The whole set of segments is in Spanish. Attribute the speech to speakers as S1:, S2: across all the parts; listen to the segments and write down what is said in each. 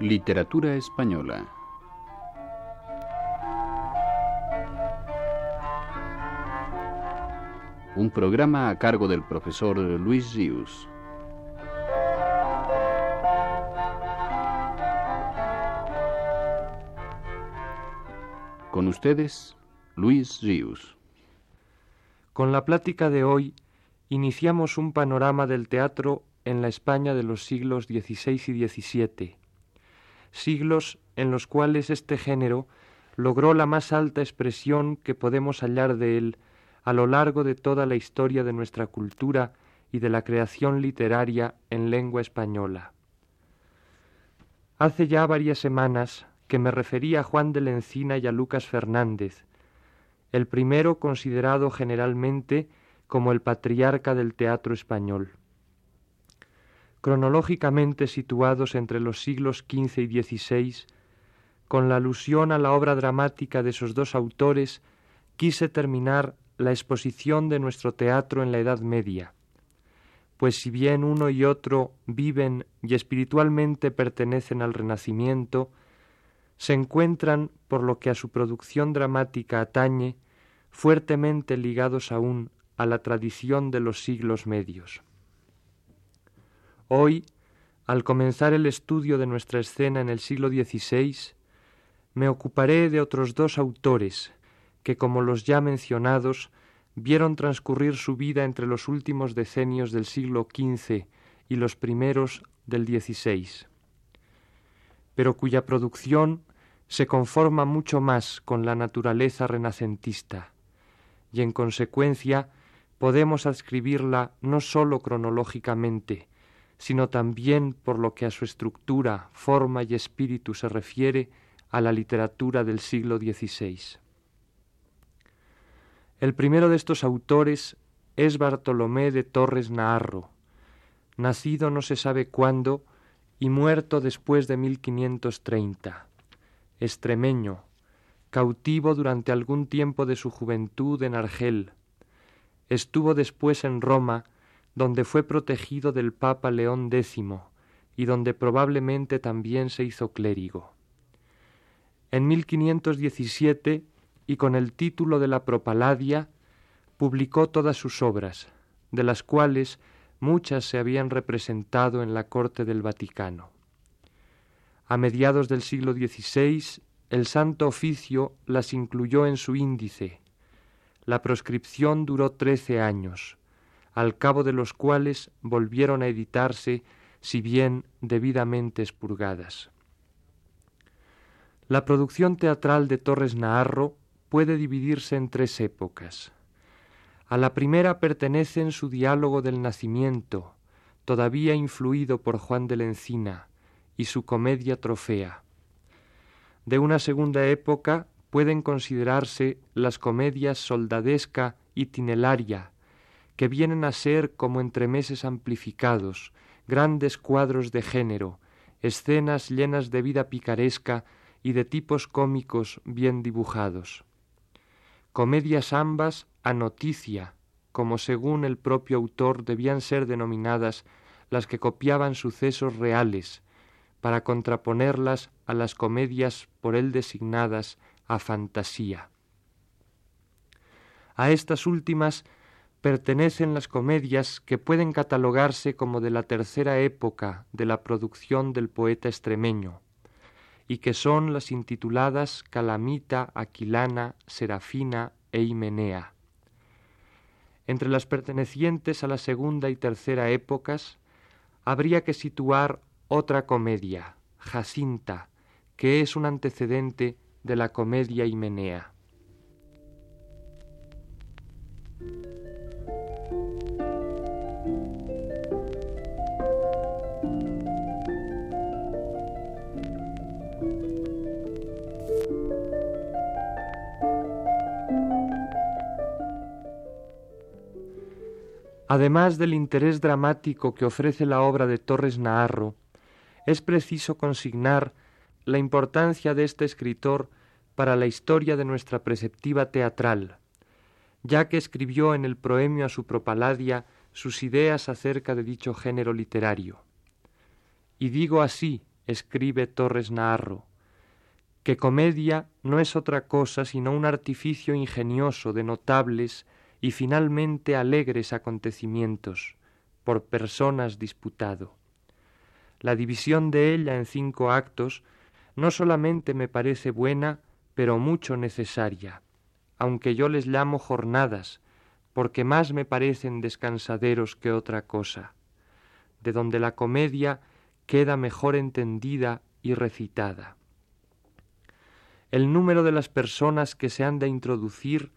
S1: Literatura Española. Un programa a cargo del profesor Luis Rius. Con ustedes, Luis Rius.
S2: Con la plática de hoy iniciamos un panorama del teatro en la España de los siglos XVI y XVII, siglos en los cuales este género logró la más alta expresión que podemos hallar de él a lo largo de toda la historia de nuestra cultura y de la creación literaria en lengua española. Hace ya varias semanas que me refería a Juan de la Encina y a Lucas Fernández, el primero considerado generalmente como el patriarca del teatro español. Cronológicamente situados entre los siglos XV y XVI, con la alusión a la obra dramática de esos dos autores, quise terminar la exposición de nuestro teatro en la Edad Media, pues si bien uno y otro viven y espiritualmente pertenecen al Renacimiento, se encuentran, por lo que a su producción dramática atañe, fuertemente ligados aún a la tradición de los siglos medios. Hoy, al comenzar el estudio de nuestra escena en el siglo XVI, me ocuparé de otros dos autores que, como los ya mencionados, vieron transcurrir su vida entre los últimos decenios del siglo XV y los primeros del XVI, pero cuya producción se conforma mucho más con la naturaleza renacentista, y en consecuencia podemos adscribirla no sólo cronológicamente, sino también por lo que a su estructura, forma y espíritu se refiere a la literatura del siglo XVI. El primero de estos autores es Bartolomé de Torres Naharro, nacido no se sabe cuándo y muerto después de 1530 extremeño, cautivo durante algún tiempo de su juventud en Argel. Estuvo después en Roma, donde fue protegido del Papa León X y donde probablemente también se hizo clérigo. En 1517, y con el título de la Propaladia, publicó todas sus obras, de las cuales muchas se habían representado en la corte del Vaticano. A mediados del siglo XVI, el Santo Oficio las incluyó en su índice. La proscripción duró trece años, al cabo de los cuales volvieron a editarse, si bien debidamente expurgadas. La producción teatral de Torres Naharro puede dividirse en tres épocas. A la primera pertenecen su diálogo del nacimiento, todavía influido por Juan de la Encina, y su comedia trofea. De una segunda época pueden considerarse las comedias soldadesca y tinelaria, que vienen a ser como entremeses amplificados, grandes cuadros de género, escenas llenas de vida picaresca y de tipos cómicos bien dibujados. Comedias ambas a noticia, como según el propio autor debían ser denominadas las que copiaban sucesos reales, para contraponerlas a las comedias por él designadas a fantasía. A estas últimas pertenecen las comedias que pueden catalogarse como de la tercera época de la producción del poeta extremeño, y que son las intituladas Calamita, Aquilana, Serafina e Himenea. Entre las pertenecientes a la segunda y tercera épocas, habría que situar otra comedia, Jacinta, que es un antecedente de la comedia Himenea. Además del interés dramático que ofrece la obra de Torres Naharro, es preciso consignar la importancia de este escritor para la historia de nuestra preceptiva teatral, ya que escribió en el proemio a su propaladia sus ideas acerca de dicho género literario. Y digo así, escribe Torres Naharro, que comedia no es otra cosa sino un artificio ingenioso de notables y finalmente alegres acontecimientos, por personas disputado. La división de ella en cinco actos no solamente me parece buena, pero mucho necesaria, aunque yo les llamo jornadas, porque más me parecen descansaderos que otra cosa, de donde la comedia queda mejor entendida y recitada. El número de las personas que se han de introducir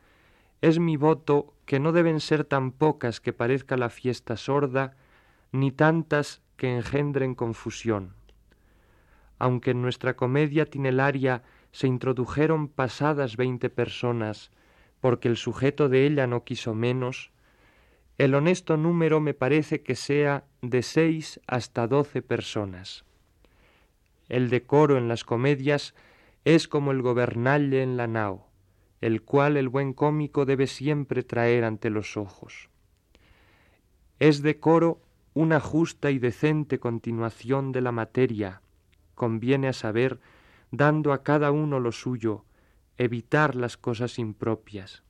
S2: es mi voto que no deben ser tan pocas que parezca la fiesta sorda, ni tantas que engendren confusión. Aunque en nuestra comedia tinelaria se introdujeron pasadas veinte personas, porque el sujeto de ella no quiso menos, el honesto número me parece que sea de seis hasta doce personas. El decoro en las comedias es como el gobernalle en la nao, el cual el buen cómico debe siempre traer ante los ojos. Es decoro una justa y decente continuación de la materia, conviene a saber, dando a cada uno lo suyo, evitar las cosas impropias,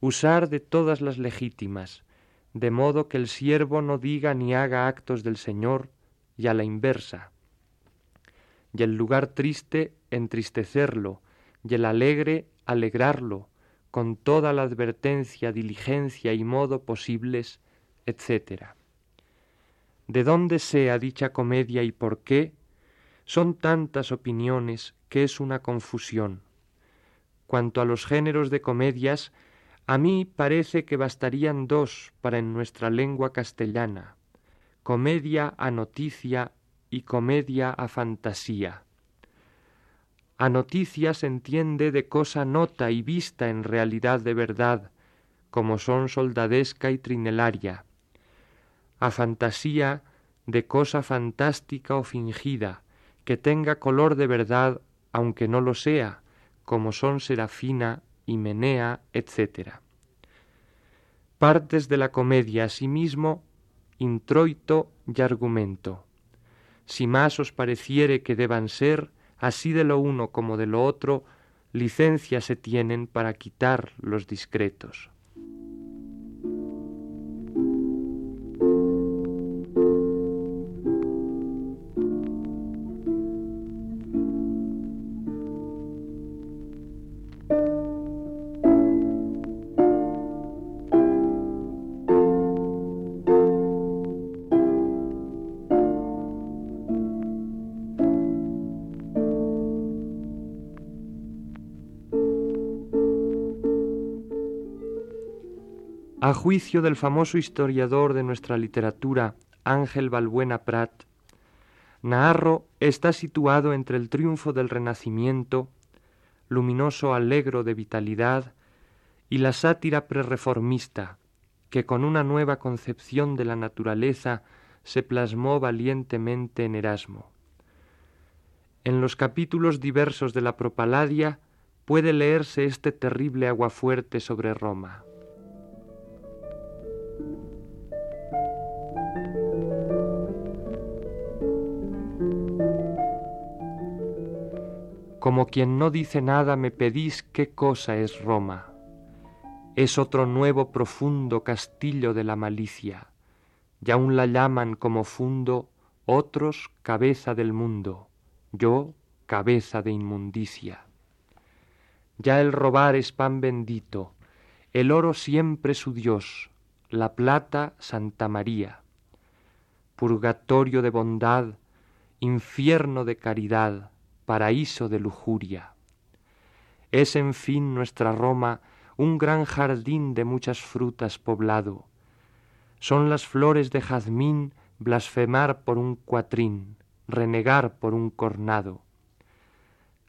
S2: usar de todas las legítimas, de modo que el siervo no diga ni haga actos del Señor, y a la inversa, y el lugar triste entristecerlo, y el alegre alegrarlo, con toda la advertencia, diligencia y modo posibles, etc. De dónde sea dicha comedia y por qué, son tantas opiniones que es una confusión. Cuanto a los géneros de comedias, a mí parece que bastarían dos para en nuestra lengua castellana, comedia a noticia y comedia a fantasía. A noticia se entiende de cosa nota y vista en realidad de verdad, como son soldadesca y trinelaria. A fantasía de cosa fantástica o fingida, que tenga color de verdad aunque no lo sea, como son Serafina, Menea, etc. Partes de la comedia asimismo, introito y argumento. Si más os pareciere que deban ser, así de lo uno como de lo otro, licencia se tienen para quitar los discretos. A juicio del famoso historiador de nuestra literatura, Ángel Balbuena Prat, Naharro está situado entre el triunfo del Renacimiento, luminoso alegro de vitalidad, y la sátira prerreformista, que con una nueva concepción de la naturaleza se plasmó valientemente en Erasmo. En los capítulos diversos de la Propaladia puede leerse este terrible aguafuerte sobre Roma. Como quien no dice nada me pedís qué cosa es Roma. Es otro nuevo profundo castillo de la malicia, y aún la llaman como fundo otros cabeza del mundo, yo cabeza de inmundicia. Ya el robar es pan bendito, el oro siempre su Dios, la plata Santa María. Purgatorio de bondad, infierno de caridad, paraíso de lujuria. Es, en fin, nuestra Roma un gran jardín de muchas frutas poblado. Son las flores de jazmín blasfemar por un cuatrín, renegar por un cornado.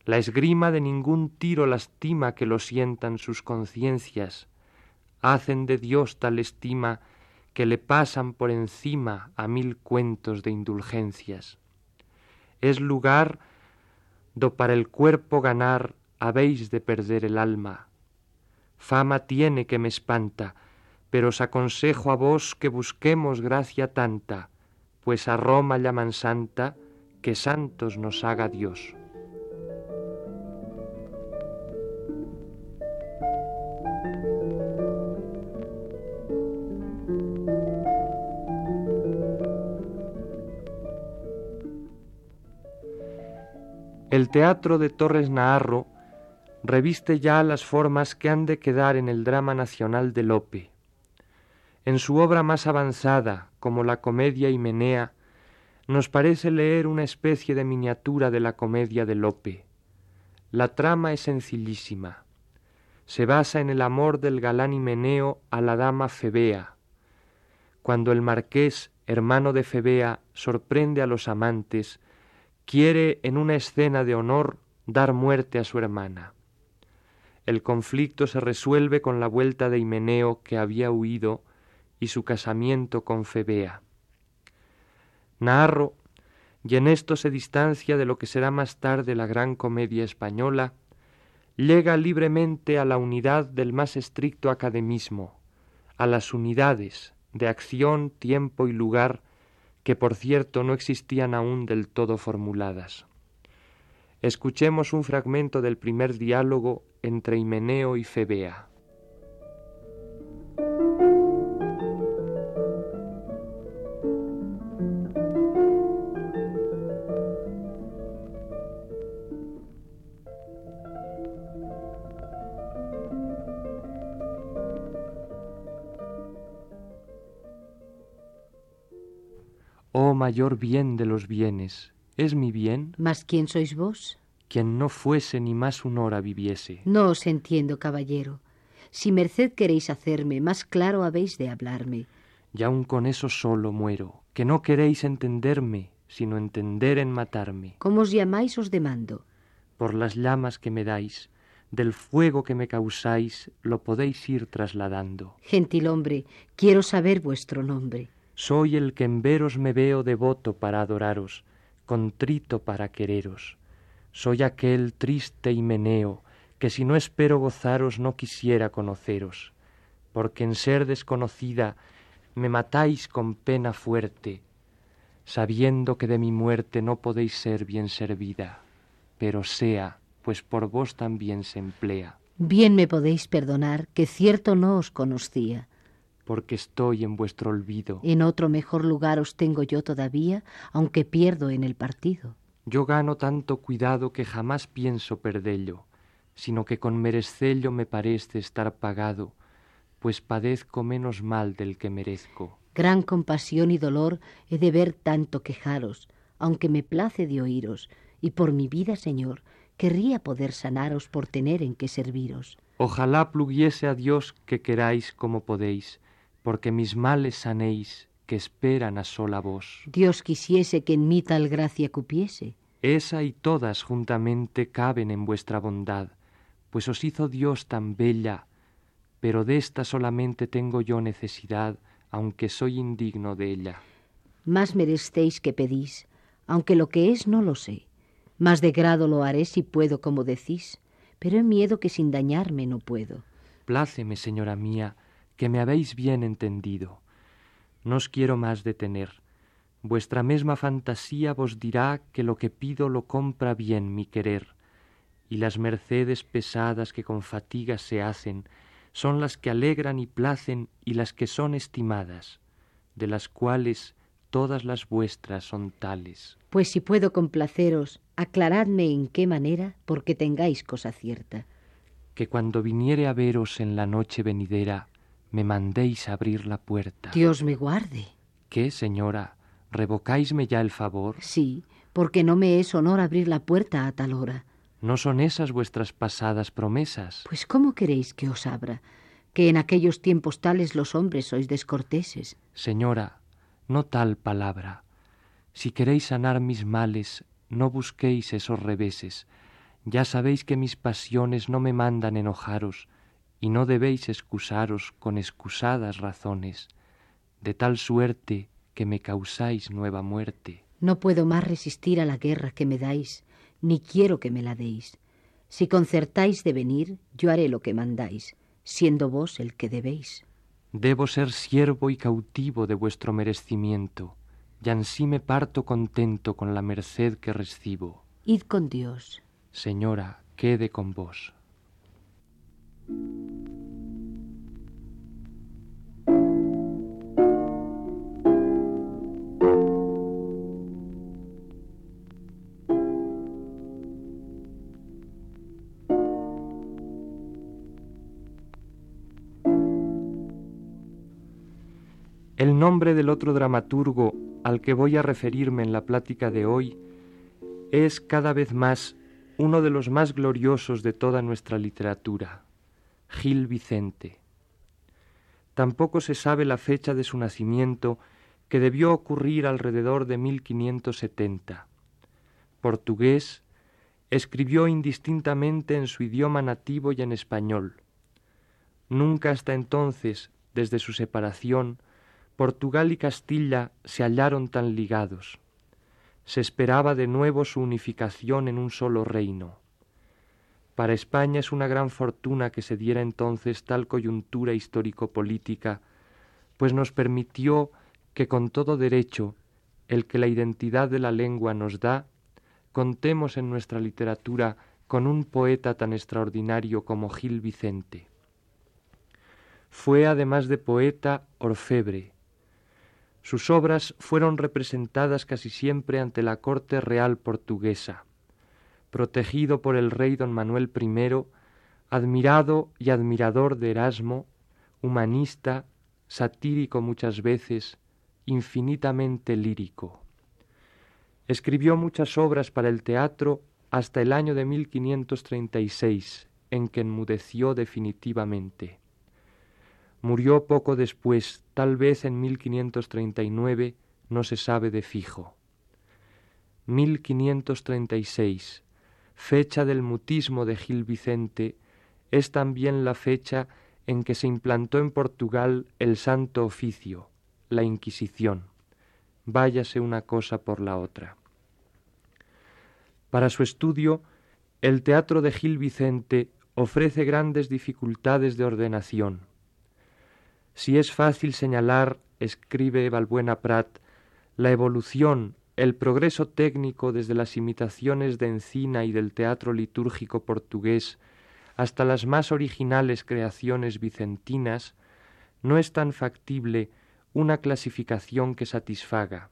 S2: La esgrima de ningún tiro lastima que lo sientan sus conciencias. Hacen de Dios tal estima que le pasan por encima a mil cuentos de indulgencias. Es lugar do para el cuerpo ganar habéis de perder el alma. Fama tiene que me espanta, pero os aconsejo a vos que busquemos gracia tanta, pues a Roma llaman santa, que santos nos haga Dios. El teatro de Torres Naharro reviste ya las formas que han de quedar en el drama nacional de Lope. En su obra más avanzada, como la comedia Himenea, nos parece leer una especie de miniatura de la comedia de Lope. La trama es sencillísima. Se basa en el amor del galán Himeneo a la dama Febea. Cuando el marqués, hermano de Febea, sorprende a los amantes, quiere en una escena de honor dar muerte a su hermana. El conflicto se resuelve con la vuelta de Himeneo que había huido y su casamiento con Febea. Narro, y en esto se distancia de lo que será más tarde la gran comedia española, llega libremente a la unidad del más estricto academismo, a las unidades de acción, tiempo y lugar que por cierto no existían aún del todo formuladas. Escuchemos un fragmento del primer diálogo entre Himeneo y Febea. Oh mayor bien de los bienes, ¿es mi bien?
S3: ¿Mas quién sois vos?
S2: Quien no fuese ni más una hora viviese.
S3: No os entiendo, caballero. Si merced queréis hacerme, más claro habéis de hablarme.
S2: Y aun con eso solo muero, que no queréis entenderme, sino entender en matarme.
S3: ¿Cómo os llamáis os demando?
S2: Por las llamas que me dais, del fuego que me causáis, lo podéis ir trasladando.
S3: Gentil hombre, quiero saber vuestro nombre.
S2: Soy el que en veros me veo devoto para adoraros, contrito para quereros. Soy aquel triste Himeneo, que si no espero gozaros no quisiera conoceros, porque en ser desconocida me matáis con pena fuerte, sabiendo que de mi muerte no podéis ser bien servida, pero sea, pues por vos también se emplea.
S3: Bien me podéis perdonar, que cierto no os conocía
S2: porque estoy en vuestro olvido.
S3: En otro mejor lugar os tengo yo todavía, aunque pierdo en el partido.
S2: Yo gano tanto cuidado que jamás pienso perdello, sino que con merecello me parece estar pagado, pues padezco menos mal del que merezco.
S3: Gran compasión y dolor he de ver tanto quejaros, aunque me place de oíros, y por mi vida, Señor, querría poder sanaros por tener en qué serviros.
S2: Ojalá pluguiese a Dios que queráis como podéis, porque mis males sanéis, que esperan a sola vos.
S3: Dios quisiese que en mí tal gracia cupiese.
S2: Esa y todas juntamente caben en vuestra bondad, pues os hizo Dios tan bella, pero de esta solamente tengo yo necesidad, aunque soy indigno de ella.
S3: Más merecéis que pedís, aunque lo que es no lo sé. Más de grado lo haré si puedo, como decís, pero he miedo que sin dañarme no puedo.
S2: Pláceme, señora mía, que me habéis bien entendido. No os quiero más detener. Vuestra mesma fantasía vos dirá que lo que pido lo compra bien mi querer, y las mercedes pesadas que con fatiga se hacen son las que alegran y placen y las que son estimadas, de las cuales todas las vuestras son tales.
S3: Pues si puedo complaceros, aclaradme en qué manera, porque tengáis cosa cierta.
S2: Que cuando viniere a veros en la noche venidera, me mandéis abrir la puerta.
S3: Dios me guarde.
S2: ¿Qué, señora? ¿Revocáisme ya el favor?
S3: Sí, porque no me es honor abrir la puerta a tal hora.
S2: ¿No son esas vuestras pasadas promesas?
S3: Pues ¿cómo queréis que os abra? Que en aquellos tiempos tales los hombres sois descorteses.
S2: Señora, no tal palabra. Si queréis sanar mis males, no busquéis esos reveses. Ya sabéis que mis pasiones no me mandan enojaros, y no debéis excusaros con excusadas razones, de tal suerte que me causáis nueva muerte.
S3: No puedo más resistir a la guerra que me dais, ni quiero que me la deis. Si concertáis de venir, yo haré lo que mandáis, siendo vos el que debéis.
S2: Debo ser siervo y cautivo de vuestro merecimiento, y ansí me parto contento con la merced que recibo.
S3: Id con Dios.
S2: Señora, quede con vos. El nombre del otro dramaturgo al que voy a referirme en la plática de hoy es cada vez más uno de los más gloriosos de toda nuestra literatura, Gil Vicente. Tampoco se sabe la fecha de su nacimiento, que debió ocurrir alrededor de 1570. Portugués, escribió indistintamente en su idioma nativo y en español. Nunca hasta entonces, desde su separación, Portugal y Castilla se hallaron tan ligados. Se esperaba de nuevo su unificación en un solo reino. Para España es una gran fortuna que se diera entonces tal coyuntura histórico-política, pues nos permitió que con todo derecho, el que la identidad de la lengua nos da, contemos en nuestra literatura con un poeta tan extraordinario como Gil Vicente. Fue además de poeta orfebre, sus obras fueron representadas casi siempre ante la corte real portuguesa. Protegido por el rey don Manuel I, admirado y admirador de Erasmo, humanista, satírico muchas veces, infinitamente lírico. Escribió muchas obras para el teatro hasta el año de 1536, en que enmudeció definitivamente. Murió poco después, tal vez en 1539, no se sabe de fijo. 1536, fecha del mutismo de Gil Vicente, es también la fecha en que se implantó en Portugal el Santo Oficio, la Inquisición. Váyase una cosa por la otra. Para su estudio, el teatro de Gil Vicente ofrece grandes dificultades de ordenación si es fácil señalar, escribe Valbuena Prat, la evolución, el progreso técnico desde las imitaciones de Encina y del teatro litúrgico portugués hasta las más originales creaciones vicentinas, no es tan factible una clasificación que satisfaga.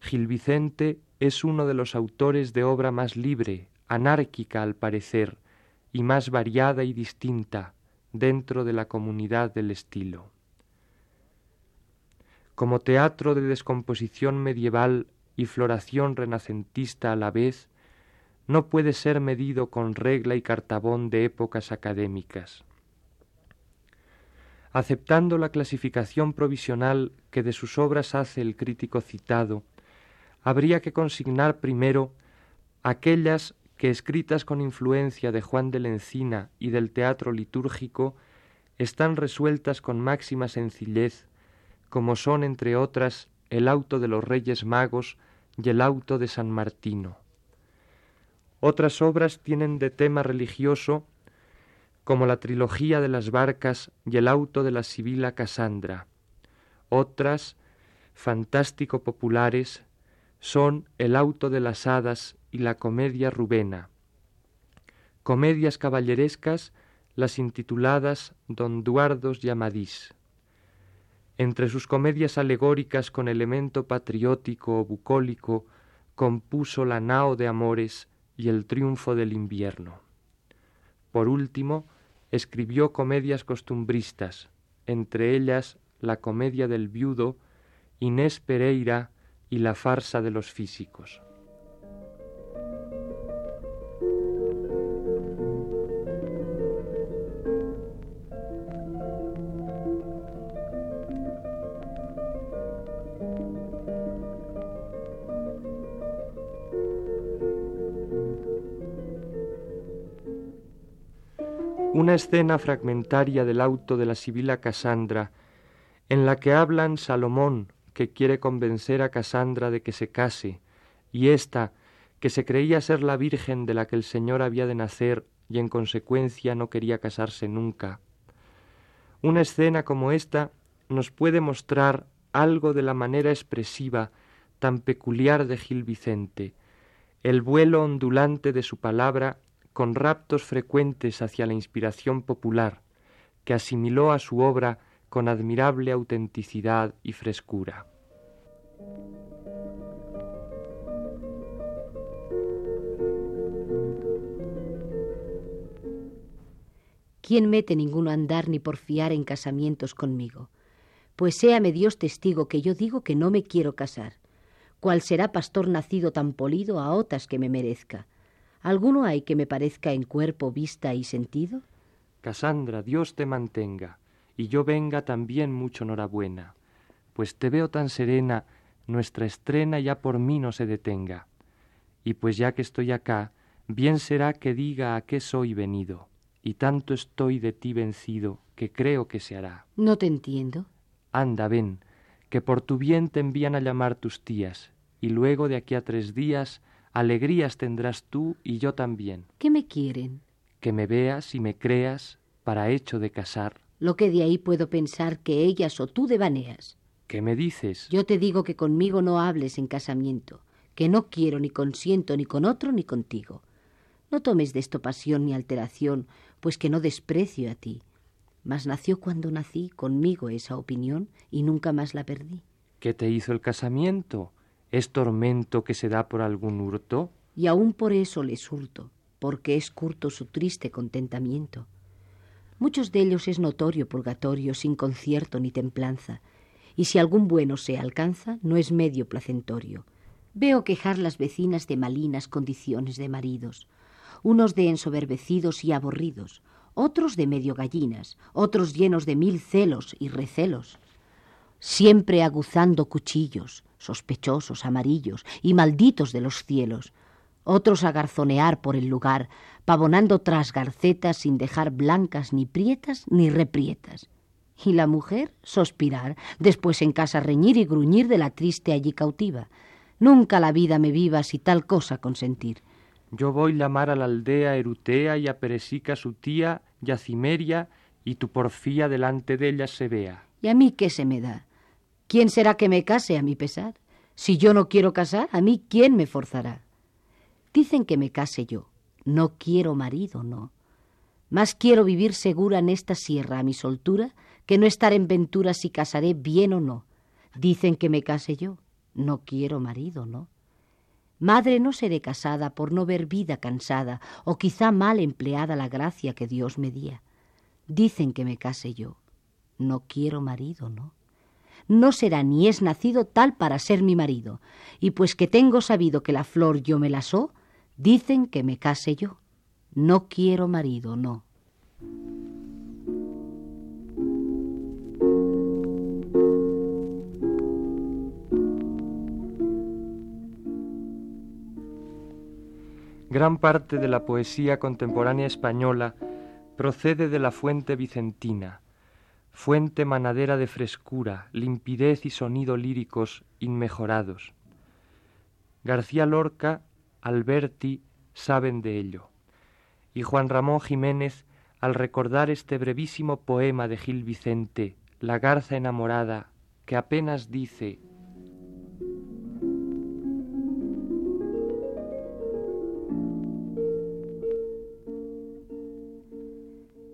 S2: Gil Vicente es uno de los autores de obra más libre, anárquica al parecer, y más variada y distinta dentro de la comunidad del estilo como teatro de descomposición medieval y floración renacentista a la vez, no puede ser medido con regla y cartabón de épocas académicas. Aceptando la clasificación provisional que de sus obras hace el crítico citado, habría que consignar primero aquellas que, escritas con influencia de Juan de la Encina y del teatro litúrgico, están resueltas con máxima sencillez como son, entre otras, el auto de los Reyes Magos y el auto de San Martino. Otras obras tienen de tema religioso, como la trilogía de las barcas y el auto de la Sibila Casandra. Otras, fantástico populares, son el auto de las hadas y la comedia rubena. Comedias caballerescas, las intituladas Don Duardos y Amadís. Entre sus comedias alegóricas con elemento patriótico o bucólico, compuso La nao de amores y El triunfo del invierno. Por último, escribió comedias costumbristas, entre ellas La comedia del viudo, Inés Pereira y La farsa de los físicos. Una escena fragmentaria del auto de la Sibila Casandra, en la que hablan Salomón, que quiere convencer a Casandra de que se case, y ésta, que se creía ser la Virgen de la que el Señor había de nacer y en consecuencia no quería casarse nunca. Una escena como esta nos puede mostrar algo de la manera expresiva tan peculiar de Gil Vicente, el vuelo ondulante de su palabra con raptos frecuentes hacia la inspiración popular, que asimiló a su obra con admirable autenticidad y frescura.
S3: ¿Quién mete ninguno andar ni porfiar en casamientos conmigo? Pues séame Dios testigo que yo digo que no me quiero casar. ¿Cuál será pastor nacido tan polido a otras que me merezca? ¿Alguno hay que me parezca en cuerpo, vista y sentido?
S2: Casandra, Dios te mantenga, y yo venga también mucho enhorabuena, pues te veo tan serena, nuestra estrena ya por mí no se detenga. Y pues ya que estoy acá, bien será que diga a qué soy venido, y tanto estoy de ti vencido, que creo que se hará.
S3: No te entiendo.
S2: Anda, ven, que por tu bien te envían a llamar tus tías, y luego de aquí a tres días alegrías tendrás tú y yo también.
S3: ¿Qué me quieren?
S2: Que me veas y me creas para hecho de casar.
S3: Lo que de ahí puedo pensar que ellas o tú devaneas.
S2: ¿Qué me dices?
S3: Yo te digo que conmigo no hables en casamiento, que no quiero ni consiento ni con otro ni contigo. No tomes de esto pasión ni alteración, pues que no desprecio a ti, mas nació cuando nací conmigo esa opinión y nunca más la perdí.
S2: ¿Qué te hizo el casamiento? ¿Es tormento que se da por algún hurto?
S3: Y aún por eso les hurto, porque es curto su triste contentamiento. Muchos de ellos es notorio purgatorio sin concierto ni templanza, y si algún bueno se alcanza, no es medio placentorio. Veo quejar las vecinas de malinas condiciones de maridos, unos de ensoberbecidos y aburridos, otros de medio gallinas, otros llenos de mil celos y recelos, siempre aguzando cuchillos, sospechosos, amarillos y malditos de los cielos, otros a garzonear por el lugar, pavonando tras garcetas sin dejar blancas ni prietas ni reprietas. Y la mujer sospirar, después en casa reñir y gruñir de la triste allí cautiva. Nunca la vida me viva si tal cosa consentir.
S2: Yo voy llamar a la aldea Erutea y a Peresica su tía y a Cimeria y tu porfía delante de ellas se vea.
S3: ¿Y a mí qué se me da? ¿Quién será que me case a mi pesar? Si yo no quiero casar, a mí quién me forzará. Dicen que me case yo. No quiero marido, no. Más quiero vivir segura en esta sierra a mi soltura que no estar en ventura si casaré bien o no. Dicen que me case yo. No quiero marido, no. Madre no seré casada por no ver vida cansada, o quizá mal empleada la gracia que Dios me día. Dicen que me case yo. No quiero marido, no. No será ni es nacido tal para ser mi marido, y pues que tengo sabido que la flor yo me la so, dicen que me case yo. No quiero marido, no.
S2: Gran parte de la poesía contemporánea española procede de la fuente vicentina, fuente manadera de frescura, limpidez y sonido líricos inmejorados. García Lorca, Alberti saben de ello. Y Juan Ramón Jiménez, al recordar este brevísimo poema de Gil Vicente, La garza enamorada, que apenas dice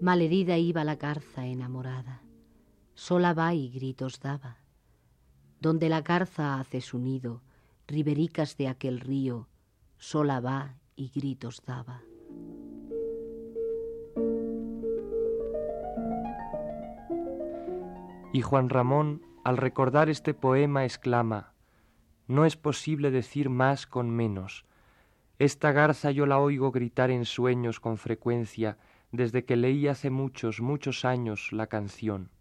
S3: Malherida iba la garza enamorada, sola va y gritos daba. Donde la garza hace su nido, ribericas de aquel río, sola va y gritos daba.
S2: Y Juan Ramón, al recordar este poema, exclama, No es posible decir más con menos. Esta garza yo la oigo gritar en sueños con frecuencia, desde que leí hace muchos, muchos años la canción.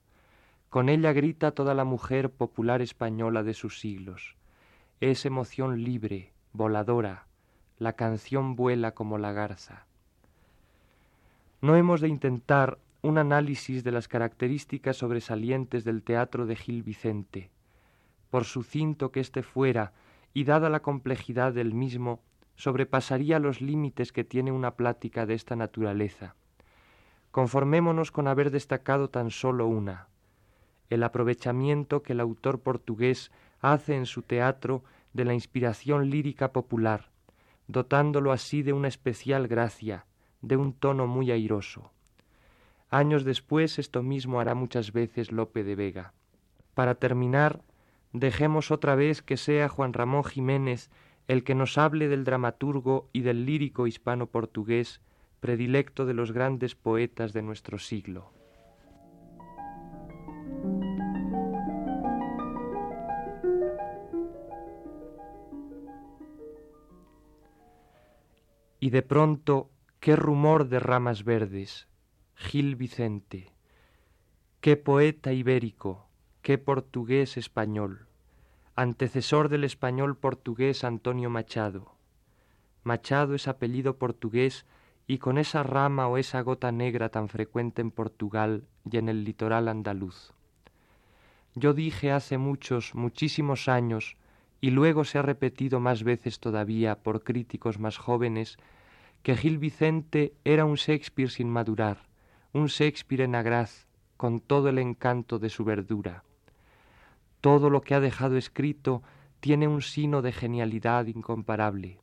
S2: Con ella grita toda la mujer popular española de sus siglos. Es emoción libre, voladora, la canción vuela como la garza. No hemos de intentar un análisis de las características sobresalientes del teatro de Gil Vicente. Por sucinto que éste fuera, y dada la complejidad del mismo, sobrepasaría los límites que tiene una plática de esta naturaleza. Conformémonos con haber destacado tan solo una, el aprovechamiento que el autor portugués hace en su teatro de la inspiración lírica popular, dotándolo así de una especial gracia, de un tono muy airoso. Años después esto mismo hará muchas veces Lope de Vega. Para terminar, dejemos otra vez que sea Juan Ramón Jiménez el que nos hable del dramaturgo y del lírico hispano-portugués predilecto de los grandes poetas de nuestro siglo. Y de pronto, qué rumor de ramas verdes, Gil Vicente, qué poeta ibérico, qué portugués español, antecesor del español portugués Antonio Machado. Machado es apellido portugués y con esa rama o esa gota negra tan frecuente en Portugal y en el litoral andaluz. Yo dije hace muchos, muchísimos años, y luego se ha repetido más veces todavía por críticos más jóvenes, que Gil Vicente era un Shakespeare sin madurar, un Shakespeare en agraz, con todo el encanto de su verdura. Todo lo que ha dejado escrito tiene un sino de genialidad incomparable.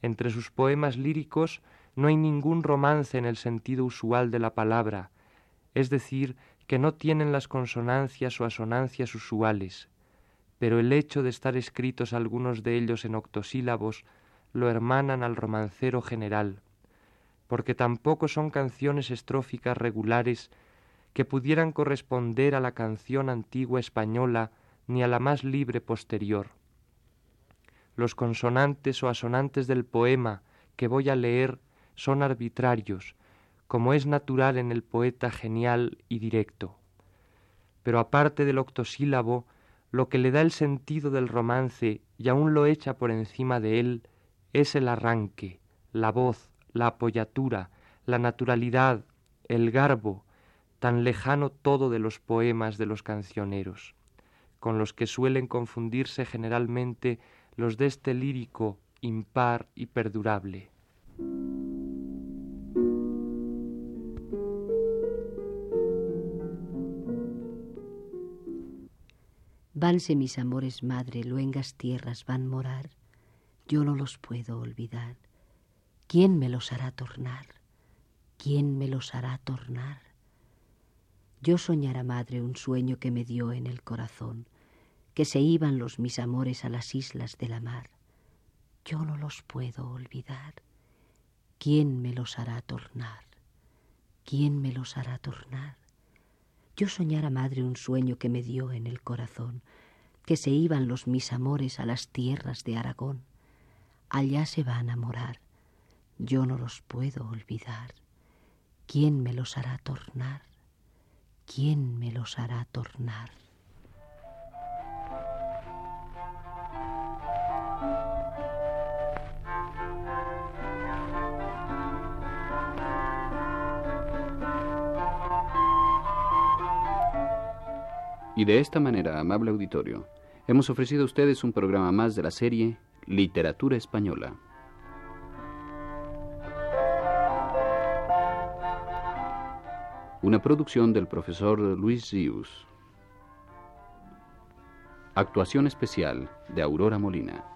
S2: Entre sus poemas líricos no hay ningún romance en el sentido usual de la palabra, es decir, que no tienen las consonancias o asonancias usuales, pero el hecho de estar escritos algunos de ellos en octosílabos lo hermanan al romancero general, porque tampoco son canciones estróficas regulares que pudieran corresponder a la canción antigua española ni a la más libre posterior. Los consonantes o asonantes del poema que voy a leer son arbitrarios, como es natural en el poeta genial y directo. Pero aparte del octosílabo, lo que le da el sentido del romance y aún lo echa por encima de él es el arranque, la voz, la apoyatura, la naturalidad, el garbo, tan lejano todo de los poemas de los cancioneros, con los que suelen confundirse generalmente los de este lírico impar y perdurable.
S3: Vanse mis amores, madre, luengas tierras van morar, yo no los puedo olvidar. ¿Quién me los hará tornar? ¿Quién me los hará tornar? Yo soñara, madre, un sueño que me dio en el corazón, que se iban los mis amores a las islas de la mar. Yo no los puedo olvidar. ¿Quién me los hará tornar? ¿Quién me los hará tornar? Yo soñara, madre, un sueño que me dio en el corazón, que se iban los mis amores a las tierras de Aragón. Allá se van a morar, yo no los puedo olvidar. ¿Quién me los hará tornar? ¿Quién me los hará tornar?
S1: Y de esta manera, amable auditorio, hemos ofrecido a ustedes un programa más de la serie Literatura Española. Una producción del profesor Luis Zius. Actuación especial de Aurora Molina.